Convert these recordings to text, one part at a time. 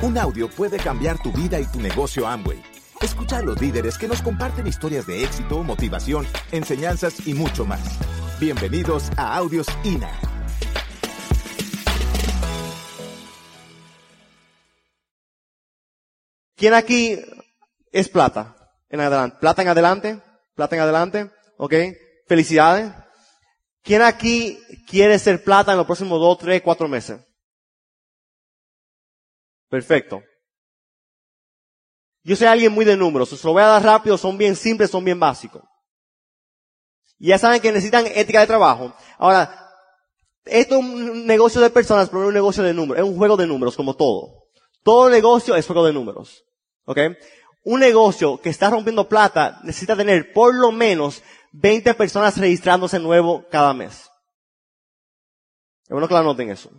Un audio puede cambiar tu vida y tu negocio Amway. Escucha a los líderes que nos comparten historias de éxito, motivación, enseñanzas y mucho más. Bienvenidos a Audios INA. ¿Quién aquí es plata? En adelante. Plata en adelante. Plata en adelante. ¿Ok? Felicidades. ¿Quién aquí quiere ser plata en los próximos dos, tres, cuatro meses? Perfecto. Yo soy alguien muy de números. Se lo voy a dar rápido. Son bien simples, son bien básicos. Y ya saben que necesitan ética de trabajo. Ahora, esto es un negocio de personas, pero no es un negocio de números. Es un juego de números, como todo. Todo negocio es juego de números. ¿Ok? Un negocio que está rompiendo plata necesita tener por lo menos 20 personas registrándose nuevo cada mes. Es bueno que la noten eso.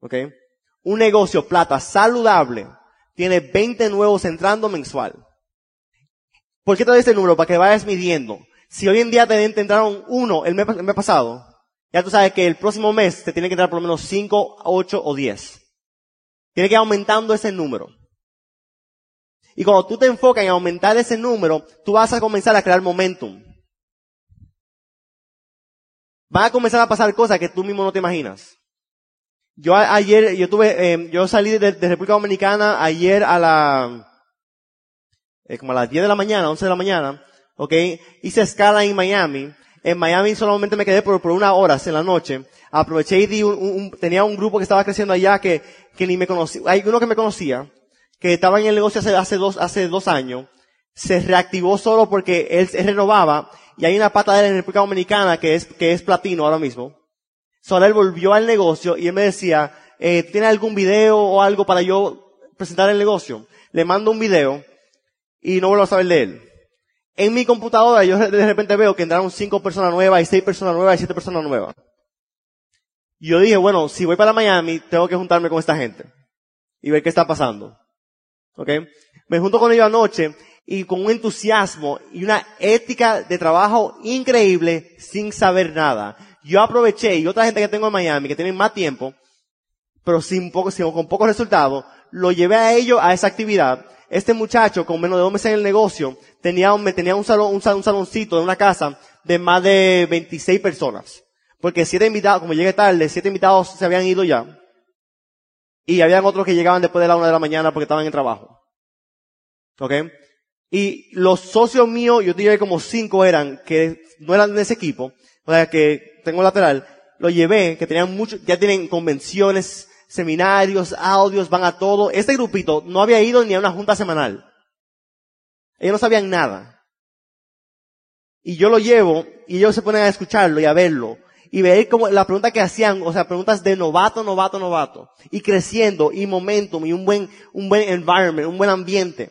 ¿Ok? Un negocio plata saludable tiene 20 nuevos entrando mensual. ¿Por qué te doy este número? Para que vayas midiendo. Si hoy en día te entraron uno el mes, pasado, ya tú sabes que el próximo mes te tiene que entrar por lo menos 5, 8 o 10. Tiene que ir aumentando ese número. Y cuando tú te enfocas en aumentar ese número, tú vas a comenzar a crear momentum. Van a comenzar a pasar cosas que tú mismo no te imaginas. Yo ayer, yo tuve, eh, yo salí de, República Dominicana ayer a la, eh, como a las 10 de la mañana, 11 de la mañana, ok, hice escala en Miami. En Miami solamente me quedé por, por una hora en la noche. Aproveché y di un, un, tenía un grupo que estaba creciendo allá que, que ni me conocía. Hay uno que me conocía, que estaba en el negocio hace, hace dos, hace dos años. Se reactivó solo porque él se renovaba y hay una pata de él en República Dominicana que es, que es platino ahora mismo. Él volvió al negocio y él me decía, eh, ¿tiene algún video o algo para yo presentar el negocio? Le mando un video y no vuelvo a saber de él. En mi computadora yo de repente veo que entraron cinco personas nuevas y seis personas nuevas y siete personas nuevas. Y yo dije, bueno, si voy para Miami, tengo que juntarme con esta gente y ver qué está pasando. ¿Ok? Me junto con ellos anoche y con un entusiasmo y una ética de trabajo increíble sin saber nada yo aproveché y otra gente que tengo en Miami que tienen más tiempo, pero sin poco, sin, con pocos resultados, lo llevé a ellos a esa actividad. Este muchacho, con menos de dos meses en el negocio, tenía, me tenía un salón, un, un saloncito de una casa de más de 26 personas. Porque siete invitados, como llegué tarde, siete invitados se habían ido ya. Y habían otros que llegaban después de la una de la mañana porque estaban en trabajo. ¿Ok? Y los socios míos, yo diría como cinco eran, que no eran de ese equipo, o sea que tengo lateral, lo llevé, que tenían mucho, ya tienen convenciones, seminarios, audios, van a todo. Este grupito no había ido ni a una junta semanal. Ellos no sabían nada. Y yo lo llevo y ellos se ponen a escucharlo y a verlo. Y ver como la pregunta que hacían, o sea, preguntas de novato, novato, novato. Y creciendo, y momentum, y un buen, un buen environment, un buen ambiente.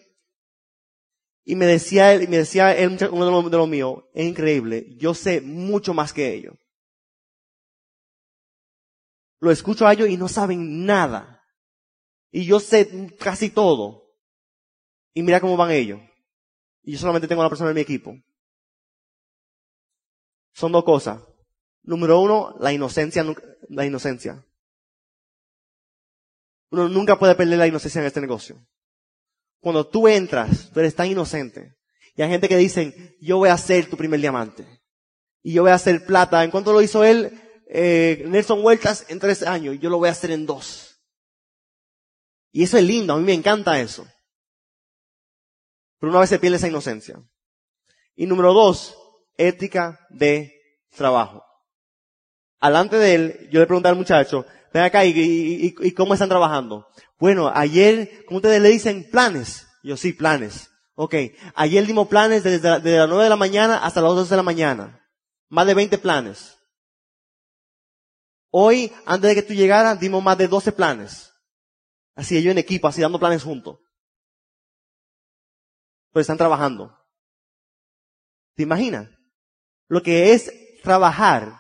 Y me decía él, me decía él, uno de los, míos, es increíble, yo sé mucho más que ellos lo escucho a ellos y no saben nada. Y yo sé casi todo. Y mira cómo van ellos. Y yo solamente tengo a la persona en mi equipo. Son dos cosas. Número uno, la inocencia, la inocencia. Uno nunca puede perder la inocencia en este negocio. Cuando tú entras, tú eres tan inocente. Y hay gente que dicen, yo voy a ser tu primer diamante. Y yo voy a hacer plata. ¿En cuanto lo hizo él? eh, Nelson Vueltas en tres años yo lo voy a hacer en dos. Y eso es lindo, a mí me encanta eso. Pero una vez se pierde esa inocencia. Y número dos, ética de trabajo. Alante de él, yo le pregunté al muchacho, ven acá, ¿y, y, y cómo están trabajando? Bueno, ayer, ¿cómo ustedes le dicen? Planes. Yo sí, planes. Ok. Ayer dimos planes desde, desde las nueve de la mañana hasta las dos de la mañana. Más de 20 planes. Hoy, antes de que tú llegaras, dimos más de 12 planes. Así ellos en equipo, así dando planes juntos. Pues están trabajando. ¿Te imaginas? Lo que es trabajar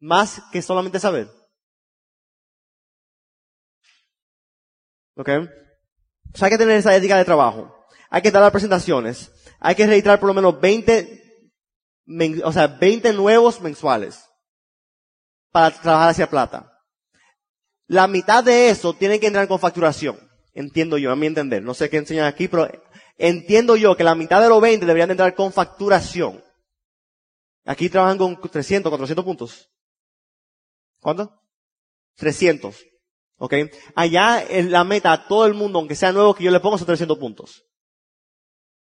más que solamente saber. ¿Ok? Pues hay que tener esa ética de trabajo. Hay que dar las presentaciones. Hay que registrar por lo menos 20, o sea, 20 nuevos mensuales para trabajar hacia plata. La mitad de eso tiene que entrar con facturación. Entiendo yo, a mi entender. No sé qué enseñan aquí, pero entiendo yo que la mitad de los 20 deberían de entrar con facturación. Aquí trabajan con 300, 400 puntos. ¿Cuánto? 300. ¿Ok? Allá en la meta a todo el mundo, aunque sea nuevo, que yo le pongo son 300 puntos.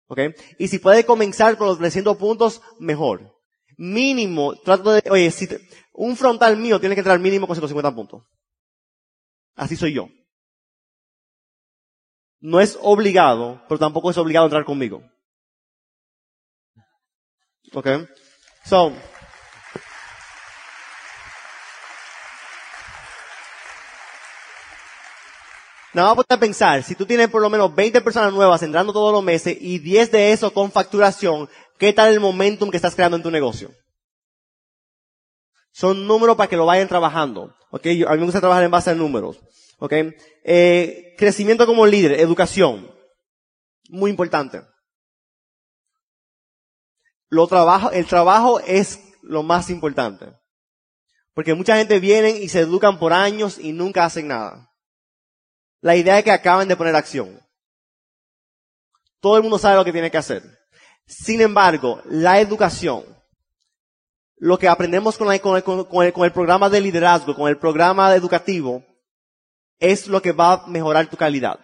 ¿Ok? Y si puede comenzar con los 300 puntos, mejor. Mínimo, trato de, oye, si un frontal mío tiene que entrar mínimo con 150 puntos. Así soy yo. No es obligado, pero tampoco es obligado entrar conmigo. ¿Ok? So, Nada más pensar, si tú tienes por lo menos 20 personas nuevas entrando todos los meses y 10 de eso con facturación, ¿qué tal el momentum que estás creando en tu negocio? Son números para que lo vayan trabajando. ¿Ok? a mí me gusta trabajar en base a números. ¿Ok? Eh, crecimiento como líder, educación. Muy importante. Lo trabajo, el trabajo es lo más importante. Porque mucha gente viene y se educan por años y nunca hacen nada. La idea es que acaben de poner acción. Todo el mundo sabe lo que tiene que hacer. Sin embargo, la educación, lo que aprendemos con, el, programa de liderazgo, con el programa educativo, es lo que va a mejorar tu calidad.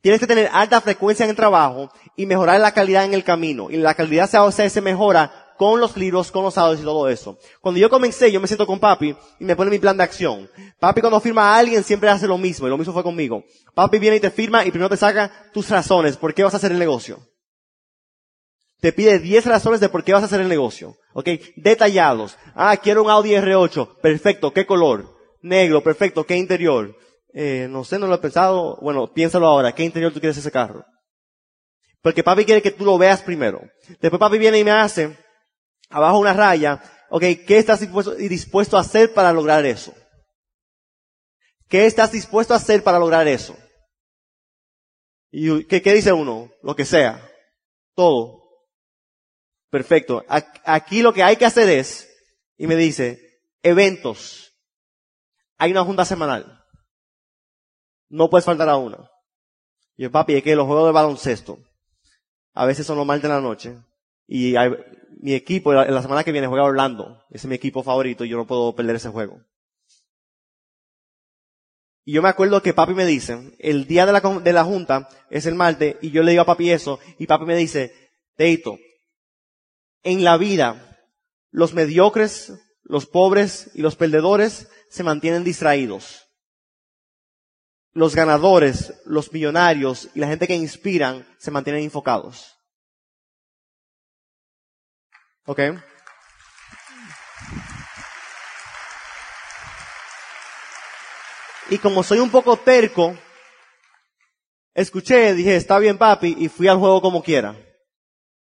Tienes que tener alta frecuencia en el trabajo y mejorar la calidad en el camino. Y la calidad se, se mejora con los libros, con los audios y todo eso. Cuando yo comencé, yo me siento con papi y me pone mi plan de acción. Papi cuando firma a alguien siempre hace lo mismo y lo mismo fue conmigo. Papi viene y te firma y primero te saca tus razones, por qué vas a hacer el negocio. Te pide 10 razones de por qué vas a hacer el negocio. ¿Ok? Detallados. Ah, quiero un Audi R8. Perfecto. ¿Qué color? Negro. Perfecto. ¿Qué interior? Eh, no sé, no lo he pensado. Bueno, piénsalo ahora. ¿Qué interior tú quieres ese carro? Porque papi quiere que tú lo veas primero. Después papi viene y me hace abajo una raya, ok, ¿qué estás dispuesto, a hacer para lograr eso? ¿Qué estás dispuesto a hacer para lograr eso? ¿Y qué, qué dice uno? Lo que sea. Todo. Perfecto. Aquí lo que hay que hacer es, y me dice, eventos. Hay una junta semanal. No puedes faltar a una. Y yo, papi, es que los juegos de baloncesto, a veces son los martes de la noche, y hay, mi equipo, en la semana que viene juega Orlando. Ese es mi equipo favorito y yo no puedo perder ese juego. Y yo me acuerdo que papi me dice, el día de la, de la junta es el martes y yo le digo a papi eso y papi me dice, Teito, en la vida los mediocres, los pobres y los perdedores se mantienen distraídos. Los ganadores, los millonarios y la gente que inspiran se mantienen enfocados. ¿Ok? Y como soy un poco terco, escuché, dije, está bien papi, y fui al juego como quiera.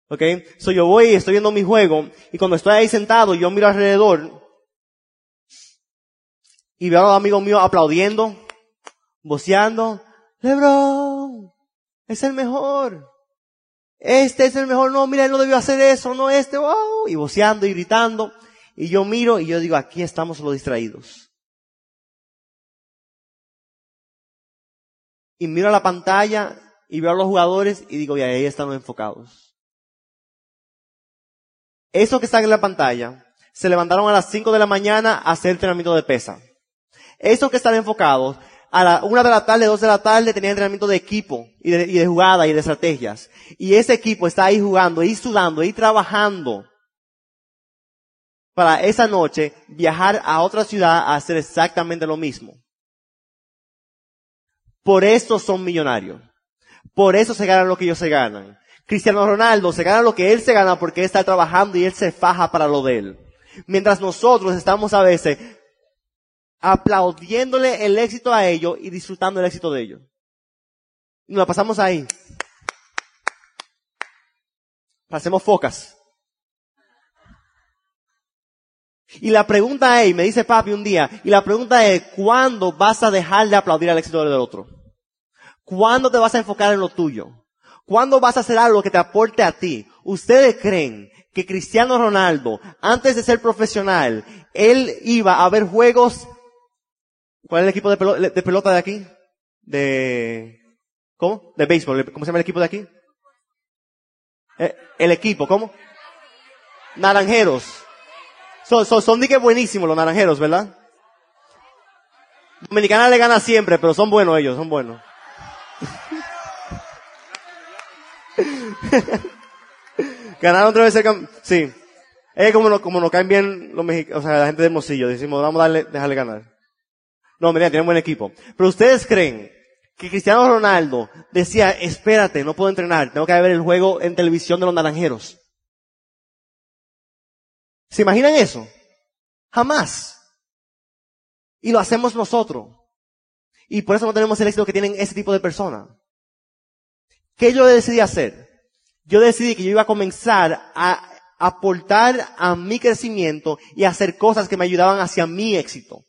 ¿Ok? So yo voy estoy viendo mi juego, y cuando estoy ahí sentado, yo miro alrededor, y veo a los amigos míos aplaudiendo, voceando, Lebron, es el mejor este es el mejor, no, mira, él no debió hacer eso, no este, wow, y voceando y gritando. Y yo miro y yo digo, aquí estamos los distraídos. Y miro a la pantalla y veo a los jugadores y digo, ya ahí están los enfocados. Esos que están en la pantalla se levantaron a las 5 de la mañana a hacer entrenamiento de pesa. Esos que están enfocados a la una de la tarde, dos de la tarde tenía entrenamiento de equipo y de, y de jugada y de estrategias. Y ese equipo está ahí jugando, ahí sudando, ahí trabajando para esa noche viajar a otra ciudad a hacer exactamente lo mismo. Por eso son millonarios. Por eso se ganan lo que ellos se ganan. Cristiano Ronaldo se gana lo que él se gana porque él está trabajando y él se faja para lo de él. Mientras nosotros estamos a veces aplaudiéndole el éxito a ellos y disfrutando el éxito de ellos. Nos la pasamos ahí. Hacemos focas. Y la pregunta es, me dice papi un día, y la pregunta es, ¿cuándo vas a dejar de aplaudir el éxito del otro? ¿Cuándo te vas a enfocar en lo tuyo? ¿Cuándo vas a hacer algo que te aporte a ti? ¿Ustedes creen que Cristiano Ronaldo, antes de ser profesional, él iba a ver juegos ¿Cuál es el equipo de pelota de, aquí? de, ¿cómo? De béisbol. ¿Cómo se llama el equipo de aquí? Eh, el equipo, ¿cómo? Naranjeros. Son, son, son que buenísimos los naranjeros, ¿verdad? Dominicana le gana siempre, pero son buenos ellos, son buenos. Ganaron otra vez el Sí. Es como, como nos caen bien los mexicanos, o sea, la gente de Hermosillo. Decimos, vamos a darle, dejarle ganar. No, mira, tienen buen equipo. Pero ustedes creen que Cristiano Ronaldo decía, espérate, no puedo entrenar, tengo que ver el juego en televisión de los naranjeros. ¿Se imaginan eso? Jamás. Y lo hacemos nosotros. Y por eso no tenemos el éxito que tienen ese tipo de personas. ¿Qué yo decidí hacer? Yo decidí que yo iba a comenzar a aportar a mi crecimiento y hacer cosas que me ayudaban hacia mi éxito.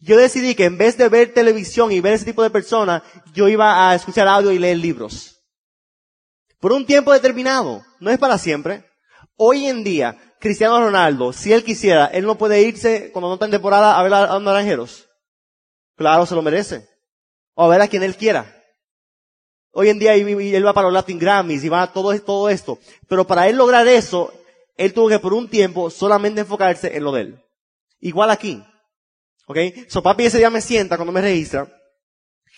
Yo decidí que en vez de ver televisión y ver ese tipo de personas, yo iba a escuchar audio y leer libros. Por un tiempo determinado, no es para siempre. Hoy en día, Cristiano Ronaldo, si él quisiera, él no puede irse cuando no está en temporada a ver a los naranjeros. Claro, se lo merece. O a ver a quien él quiera. Hoy en día él va para los Latin Grammys y va a todo, todo esto. Pero para él lograr eso, él tuvo que por un tiempo solamente enfocarse en lo de él. Igual aquí. ¿Ok? So papi ese día me sienta cuando me registra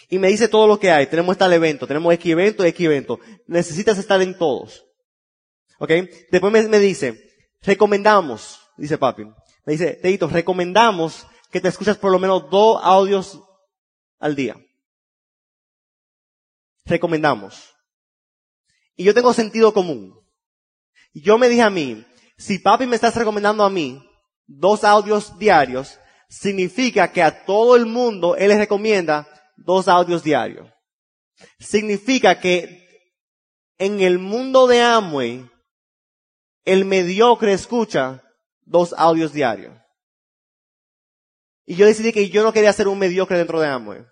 y me dice todo lo que hay. Tenemos tal evento, tenemos X evento, X evento. Necesitas estar en todos. ¿Ok? Después me, dice, recomendamos, dice papi. Me dice, Teito, recomendamos que te escuches por lo menos dos audios al día recomendamos. Y yo tengo sentido común. Yo me dije a mí, si papi me estás recomendando a mí dos audios diarios, significa que a todo el mundo él les recomienda dos audios diarios. Significa que en el mundo de Amway, el mediocre escucha dos audios diarios. Y yo decidí que yo no quería ser un mediocre dentro de Amway.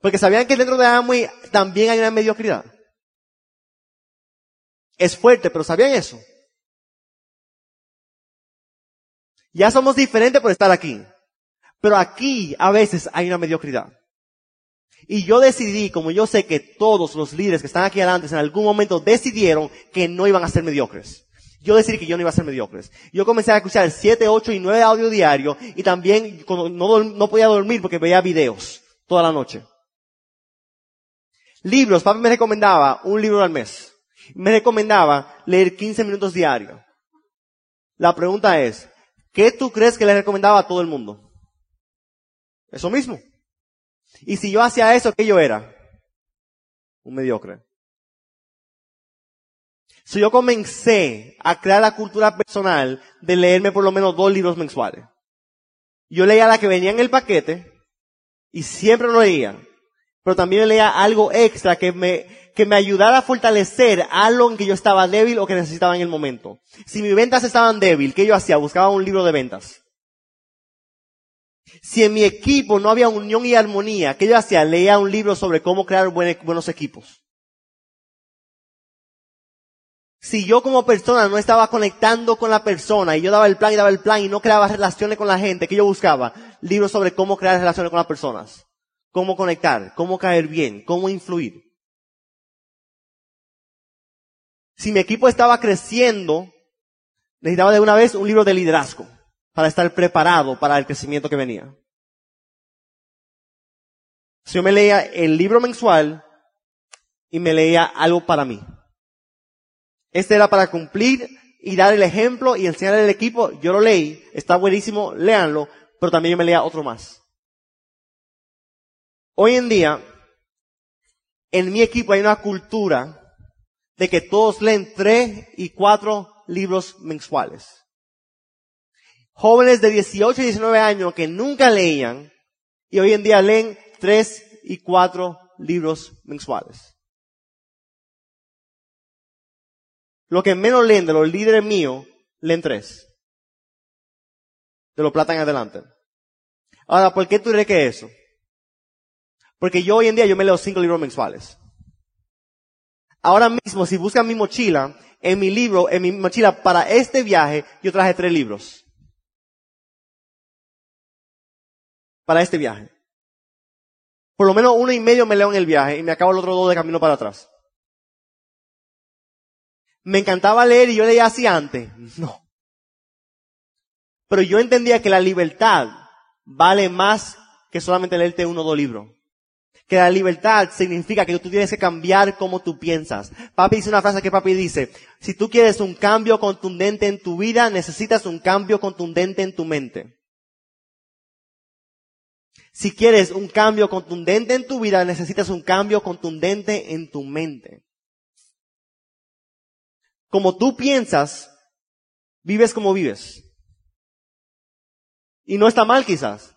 Porque sabían que dentro de Amway también hay una mediocridad. Es fuerte, pero ¿sabían eso? Ya somos diferentes por estar aquí. Pero aquí a veces hay una mediocridad. Y yo decidí, como yo sé que todos los líderes que están aquí adelante en algún momento decidieron que no iban a ser mediocres. Yo decidí que yo no iba a ser mediocres. Yo comencé a escuchar 7, 8 y 9 audio diario y también no, podía dormir porque veía videos toda la noche. Libros, papi me recomendaba un libro al mes. Me recomendaba leer 15 minutos diarios. La pregunta es, ¿qué tú crees que le recomendaba a todo el mundo? Eso mismo. Y si yo hacía eso, ¿qué yo era? Un mediocre. Si yo comencé a crear la cultura personal de leerme por lo menos dos libros mensuales. Yo leía la que venía en el paquete y siempre lo leía pero también leía algo extra que me, que me ayudara a fortalecer algo en que yo estaba débil o que necesitaba en el momento. Si mis ventas estaban débil, ¿qué yo hacía? Buscaba un libro de ventas. Si en mi equipo no había unión y armonía, ¿qué yo hacía? Leía un libro sobre cómo crear buenos equipos. Si yo como persona no estaba conectando con la persona y yo daba el plan y daba el plan y no creaba relaciones con la gente, ¿qué yo buscaba? Libros sobre cómo crear relaciones con las personas cómo conectar, cómo caer bien, cómo influir. Si mi equipo estaba creciendo, necesitaba de una vez un libro de liderazgo para estar preparado para el crecimiento que venía. Si yo me leía el libro mensual y me leía algo para mí. Este era para cumplir y dar el ejemplo y enseñar al equipo. Yo lo leí, está buenísimo, léanlo, pero también yo me leía otro más. Hoy en día, en mi equipo hay una cultura de que todos leen tres y cuatro libros mensuales. Jóvenes de 18 y 19 años que nunca leían y hoy en día leen tres y cuatro libros mensuales. Lo que menos leen de los líderes míos, leen tres. De los plata en adelante. Ahora, ¿por qué tú crees que eso? Porque yo hoy en día yo me leo cinco libros mensuales. Ahora mismo, si buscan mi mochila, en mi libro, en mi mochila para este viaje, yo traje tres libros. Para este viaje. Por lo menos uno y medio me leo en el viaje y me acabo el otro dos de camino para atrás. Me encantaba leer y yo leía así antes. No. Pero yo entendía que la libertad vale más que solamente leerte uno o dos libros. Que la libertad significa que tú tienes que cambiar cómo tú piensas. Papi dice una frase que papi dice, si tú quieres un cambio contundente en tu vida, necesitas un cambio contundente en tu mente. Si quieres un cambio contundente en tu vida, necesitas un cambio contundente en tu mente. Como tú piensas, vives como vives. Y no está mal quizás.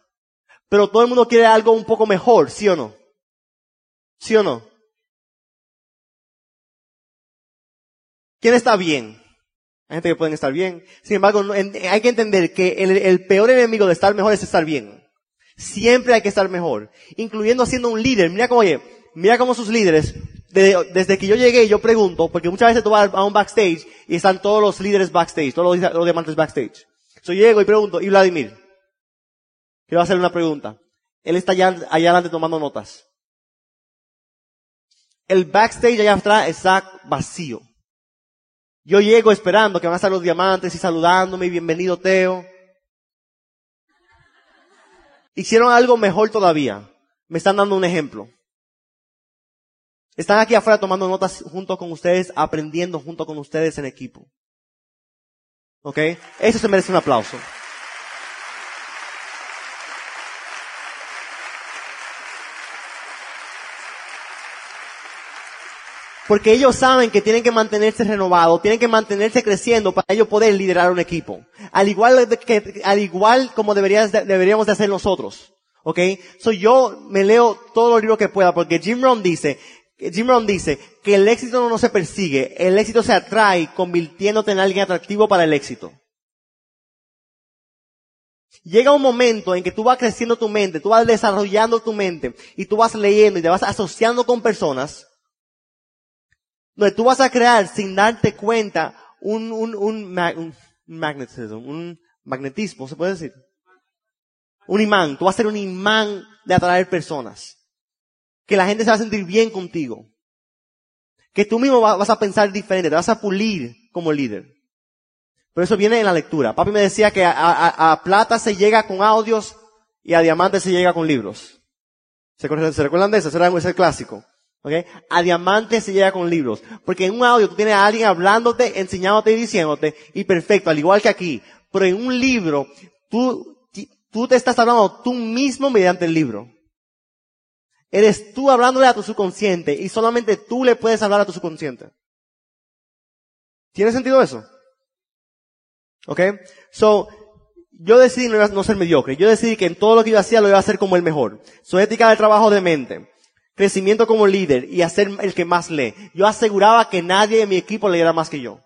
Pero todo el mundo quiere algo un poco mejor, ¿sí o no? ¿Sí o no? ¿Quién está bien? Hay gente que pueden estar bien. Sin embargo, hay que entender que el, peor enemigo de estar mejor es estar bien. Siempre hay que estar mejor. Incluyendo siendo un líder. Mira cómo, oye, mira cómo sus líderes, desde, que yo llegué, yo pregunto, porque muchas veces tú vas a un backstage y están todos los líderes backstage, todos los, diamantes backstage. Yo llego y pregunto, ¿y Vladimir? Quiero hacerle una pregunta. Él está allá adelante tomando notas. El backstage allá atrás está vacío. Yo llego esperando que van a estar los diamantes y saludándome y bienvenido Teo. Hicieron algo mejor todavía. Me están dando un ejemplo. Están aquí afuera tomando notas junto con ustedes, aprendiendo junto con ustedes en equipo. ¿Ok? Eso se merece un aplauso. Porque ellos saben que tienen que mantenerse renovados, tienen que mantenerse creciendo para ellos poder liderar un equipo. Al igual que, al igual como deberíamos de hacer nosotros. ¿Ok? So yo me leo todos los libros que pueda porque Jim Rohn dice, Jim Rohn dice que el éxito no se persigue, el éxito se atrae convirtiéndote en alguien atractivo para el éxito. Llega un momento en que tú vas creciendo tu mente, tú vas desarrollando tu mente y tú vas leyendo y te vas asociando con personas donde tú vas a crear sin darte cuenta un, un, un, magnetismo, ¿se puede decir? Un imán. Tú vas a ser un imán de atraer personas. Que la gente se va a sentir bien contigo. Que tú mismo vas a pensar diferente, te vas a pulir como líder. Pero eso viene en la lectura. Papi me decía que a, plata se llega con audios y a diamante se llega con libros. ¿Se, recuerdan de eso? Ese era el clásico. ¿Okay? A diamante se llega con libros. Porque en un audio tú tienes a alguien hablándote, enseñándote y diciéndote, y perfecto, al igual que aquí. Pero en un libro, tú, tú te estás hablando tú mismo mediante el libro. Eres tú hablándole a tu subconsciente y solamente tú le puedes hablar a tu subconsciente. ¿Tiene sentido eso? ¿Ok? So, yo decidí no, no ser mediocre. Yo decidí que en todo lo que yo hacía lo iba a hacer como el mejor. Su ética del trabajo de mente crecimiento como líder y hacer el que más lee. Yo aseguraba que nadie en mi equipo leyera más que yo.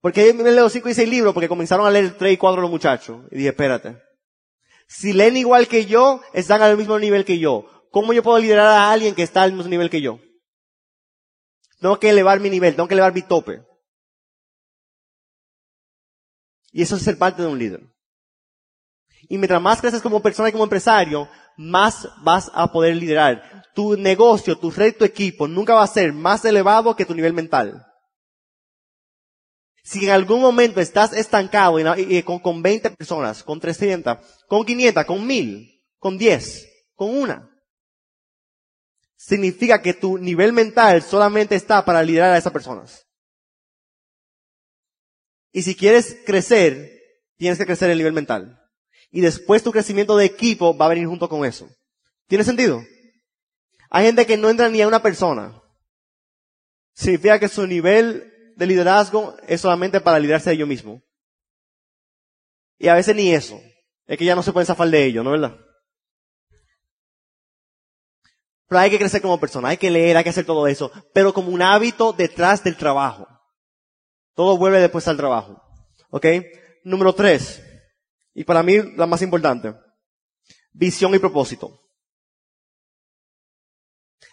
Porque me leo cinco y seis libros porque comenzaron a leer tres y cuatro los muchachos. Y dije, espérate. Si leen igual que yo, están al mismo nivel que yo. ¿Cómo yo puedo liderar a alguien que está al mismo nivel que yo? Tengo que elevar mi nivel, tengo que elevar mi tope. Y eso es ser parte de un líder. Y mientras más creces como persona y como empresario, más vas a poder liderar. Tu negocio, tu red, tu equipo nunca va a ser más elevado que tu nivel mental. Si en algún momento estás estancado con 20 personas, con 300, con 500, con 1000, con 10, con una, significa que tu nivel mental solamente está para liderar a esas personas. Y si quieres crecer, tienes que crecer el nivel mental y después tu crecimiento de equipo va a venir junto con eso. ¿Tiene sentido? Hay gente que no entra ni a una persona. Significa que su nivel de liderazgo es solamente para liderarse a ellos mismos. Y a veces ni eso. Es que ya no se puede zafar de ellos, ¿no es verdad? Pero hay que crecer como persona, hay que leer, hay que hacer todo eso, pero como un hábito detrás del trabajo. Todo vuelve después al trabajo. ¿Ok? Número tres. Y para mí la más importante, visión y propósito.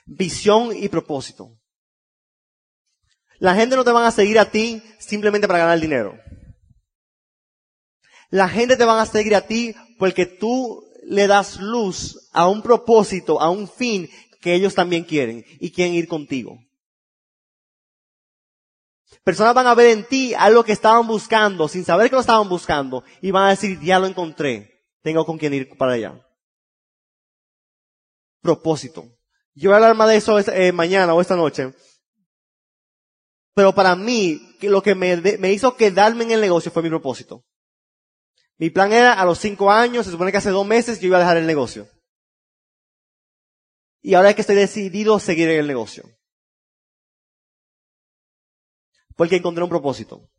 Visión y propósito. La gente no te van a seguir a ti simplemente para ganar dinero. La gente te van a seguir a ti porque tú le das luz a un propósito, a un fin que ellos también quieren y quieren ir contigo. Personas van a ver en ti algo que estaban buscando sin saber que lo estaban buscando y van a decir, ya lo encontré, tengo con quién ir para allá. Propósito. Yo voy a hablar más de eso eh, mañana o esta noche. Pero para mí, lo que me, me hizo quedarme en el negocio fue mi propósito. Mi plan era a los cinco años, se supone que hace dos meses yo iba a dejar el negocio. Y ahora es que estoy decidido a seguir en el negocio. Porque encontré un propósito.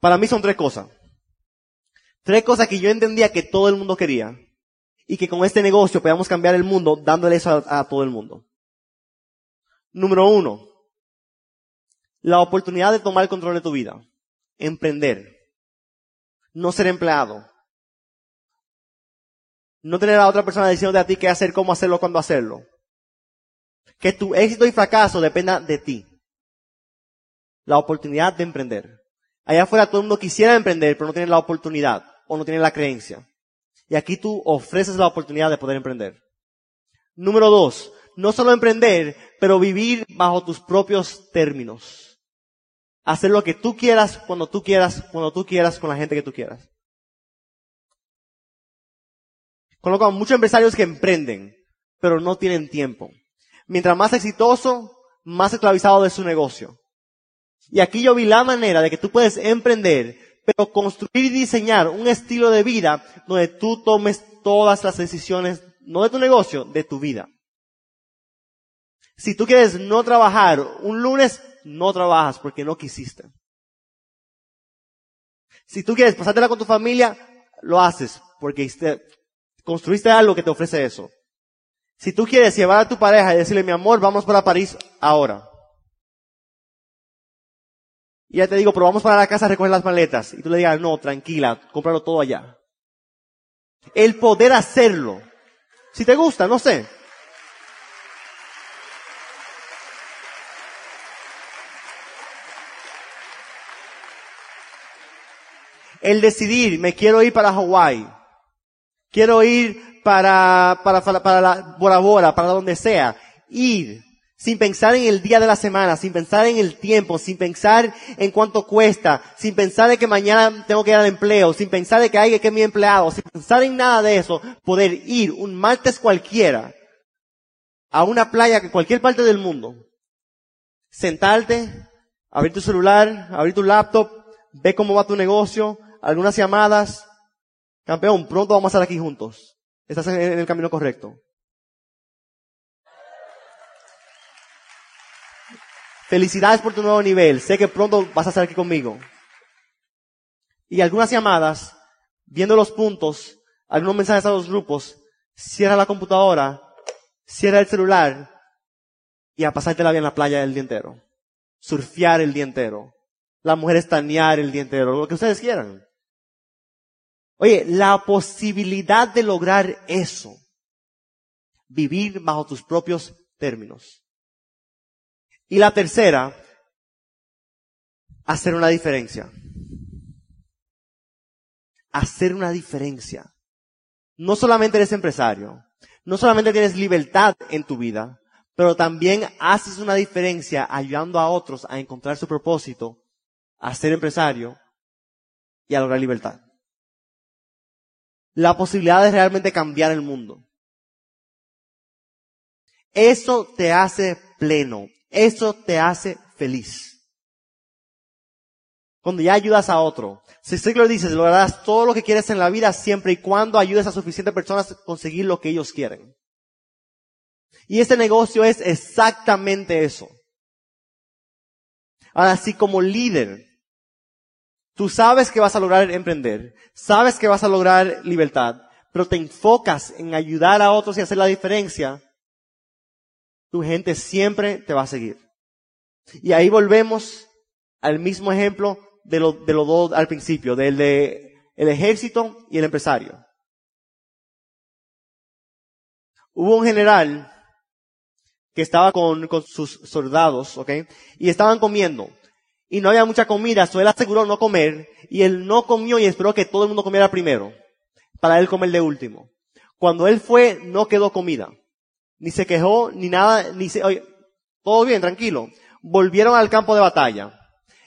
Para mí son tres cosas. Tres cosas que yo entendía que todo el mundo quería. Y que con este negocio podíamos cambiar el mundo dándole eso a, todo el mundo. Número uno. La oportunidad de tomar el control de tu vida. Emprender. No ser empleado. No tener a otra persona diciéndote a ti qué hacer, cómo hacerlo, cuándo hacerlo. Que tu éxito y fracaso dependa de ti. La oportunidad de emprender. Allá afuera todo el mundo quisiera emprender, pero no tiene la oportunidad o no tiene la creencia. Y aquí tú ofreces la oportunidad de poder emprender. Número dos, no solo emprender, pero vivir bajo tus propios términos. Hacer lo que tú quieras, cuando tú quieras, cuando tú quieras, con la gente que tú quieras. Conozco a muchos empresarios que emprenden, pero no tienen tiempo. Mientras más exitoso, más esclavizado de su negocio. Y aquí yo vi la manera de que tú puedes emprender, pero construir y diseñar un estilo de vida donde tú tomes todas las decisiones, no de tu negocio, de tu vida. Si tú quieres no trabajar un lunes, no trabajas porque no quisiste. Si tú quieres pasártela con tu familia, lo haces porque construiste algo que te ofrece eso. Si tú quieres llevar a tu pareja y decirle, mi amor, vamos para París ahora. Y ya te digo, pero vamos para la casa a recoger las maletas. Y tú le digas, no, tranquila, cómpralo todo allá. El poder hacerlo. Si te gusta, no sé. El decidir, me quiero ir para Hawái. Quiero ir para, para, para, para la Bora Bora, para donde sea. Ir. Sin pensar en el día de la semana, sin pensar en el tiempo, sin pensar en cuánto cuesta, sin pensar en que mañana tengo que ir al empleo, sin pensar en que hay que mi empleado, sin pensar en nada de eso, poder ir un martes cualquiera a una playa en cualquier parte del mundo, sentarte, abrir tu celular, abrir tu laptop, ver cómo va tu negocio, algunas llamadas. Campeón, pronto vamos a estar aquí juntos. Estás en el camino correcto. Felicidades por tu nuevo nivel. Sé que pronto vas a estar aquí conmigo. Y algunas llamadas, viendo los puntos, algunos mensajes a los grupos, cierra la computadora, cierra el celular y a pasarte la vida en la playa el día entero. Surfear el día entero. La mujer estanear el día entero. Lo que ustedes quieran. Oye, la posibilidad de lograr eso, vivir bajo tus propios términos. Y la tercera, hacer una diferencia. Hacer una diferencia. No solamente eres empresario, no solamente tienes libertad en tu vida, pero también haces una diferencia ayudando a otros a encontrar su propósito, a ser empresario y a lograr libertad la posibilidad de realmente cambiar el mundo. Eso te hace pleno, eso te hace feliz. Cuando ya ayudas a otro. Si lo dices, lograrás todo lo que quieres en la vida siempre y cuando ayudes a suficientes personas a conseguir lo que ellos quieren. Y este negocio es exactamente eso. Ahora, si como líder Tú sabes que vas a lograr emprender, sabes que vas a lograr libertad, pero te enfocas en ayudar a otros y hacer la diferencia, tu gente siempre te va a seguir. Y ahí volvemos al mismo ejemplo de los de dos al principio, del de el ejército y el empresario. Hubo un general que estaba con, con sus soldados, ¿ok? Y estaban comiendo y no había mucha comida, so él aseguró no comer y él no comió y esperó que todo el mundo comiera primero. para él comer de último. Cuando él fue, no quedó comida. Ni se quejó, ni nada, ni se, oye, todo bien, tranquilo. Volvieron al campo de batalla.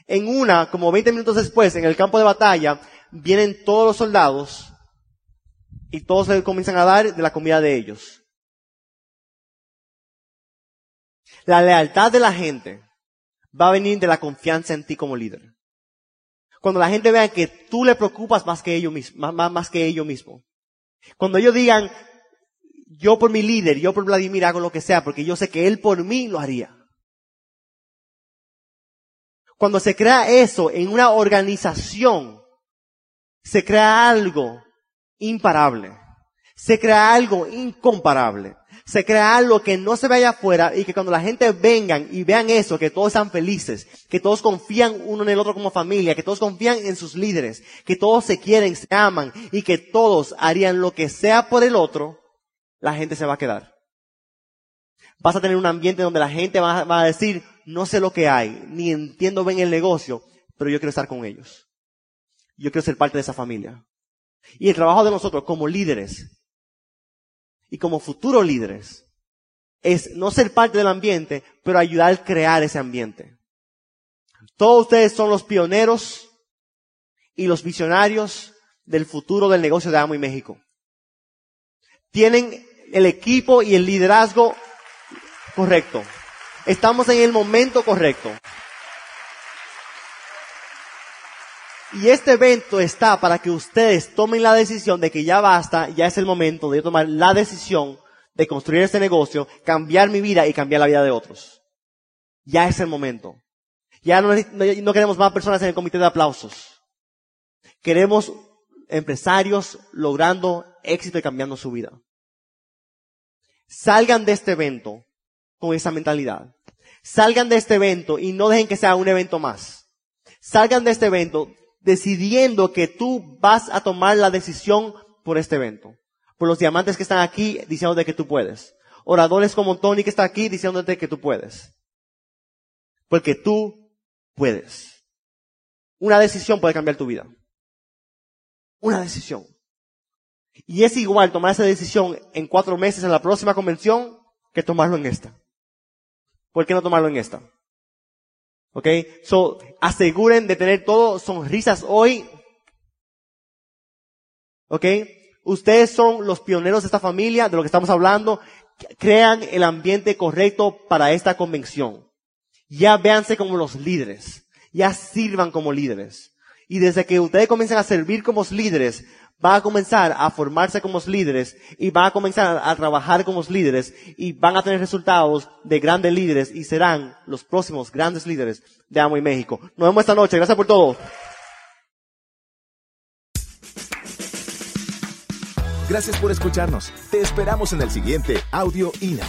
En una, como 20 minutos después, en el campo de batalla, vienen todos los soldados y todos le comienzan a dar de la comida de ellos. La lealtad de la gente va a venir de la confianza en ti como líder. Cuando la gente vea que tú le preocupas más que ellos mismos, más, más que ellos mismos. Cuando ellos digan, yo por mi líder, yo por Vladimir hago lo que sea, porque yo sé que él por mí lo haría. Cuando se crea eso en una organización, se crea algo imparable. Se crea algo incomparable. Se crea algo que no se vaya afuera y que cuando la gente vengan y vean eso, que todos están felices, que todos confían uno en el otro como familia, que todos confían en sus líderes, que todos se quieren, se aman y que todos harían lo que sea por el otro, la gente se va a quedar. Vas a tener un ambiente donde la gente va, a decir, no sé lo que hay, ni entiendo bien el negocio, pero yo quiero estar con ellos. Yo quiero ser parte de esa familia. Y el trabajo de nosotros como líderes y como futuros líderes es no ser parte del ambiente, pero ayudar a crear ese ambiente. Todos ustedes son los pioneros y los visionarios del futuro del negocio de Amo y México. Tienen el equipo y el liderazgo correcto. Estamos en el momento correcto. Y este evento está para que ustedes tomen la decisión de que ya basta, ya es el momento de tomar la decisión de construir este negocio, cambiar mi vida y cambiar la vida de otros. Ya es el momento. Ya no, no queremos más personas en el comité de aplausos. Queremos empresarios logrando éxito y cambiando su vida. Salgan de este evento con esa mentalidad. Salgan de este evento y no dejen que sea un evento más. Salgan de este evento decidiendo que tú vas a tomar la decisión por este evento. Por los diamantes que están aquí diciéndote que tú puedes. Oradores como Tony que está aquí diciéndote que tú puedes. Porque tú puedes. Una decisión puede cambiar tu vida. Una decisión. Y es igual tomar esa decisión en cuatro meses en la próxima convención que tomarlo en esta. ¿Por qué no tomarlo en esta? ¿Ok? So, aseguren de tener todo sonrisas hoy. ¿Ok? Ustedes son los pioneros de esta familia, de lo que estamos hablando. Crean el ambiente correcto para esta convención. Ya véanse como los líderes. Ya sirvan como líderes. Y desde que ustedes comiencen a servir como líderes, van a comenzar a formarse como líderes y van a comenzar a trabajar como líderes y van a tener resultados de grandes líderes y serán los próximos grandes líderes de Amo y México. Nos vemos esta noche. Gracias por todo. Gracias por escucharnos. Te esperamos en el siguiente Audio INA.